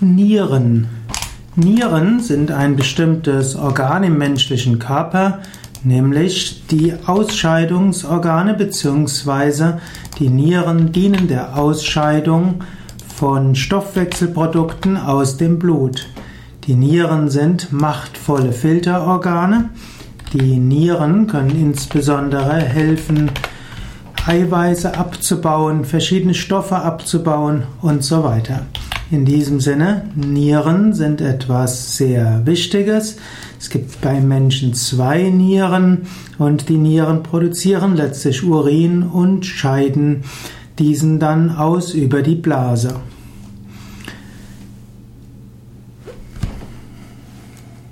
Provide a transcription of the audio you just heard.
Nieren. Nieren sind ein bestimmtes Organ im menschlichen Körper, nämlich die Ausscheidungsorgane bzw. die Nieren dienen der Ausscheidung von Stoffwechselprodukten aus dem Blut. Die Nieren sind machtvolle Filterorgane. Die Nieren können insbesondere helfen, Eiweiße abzubauen, verschiedene Stoffe abzubauen und so weiter. In diesem Sinne, Nieren sind etwas sehr Wichtiges. Es gibt beim Menschen zwei Nieren und die Nieren produzieren letztlich Urin und scheiden diesen dann aus über die Blase.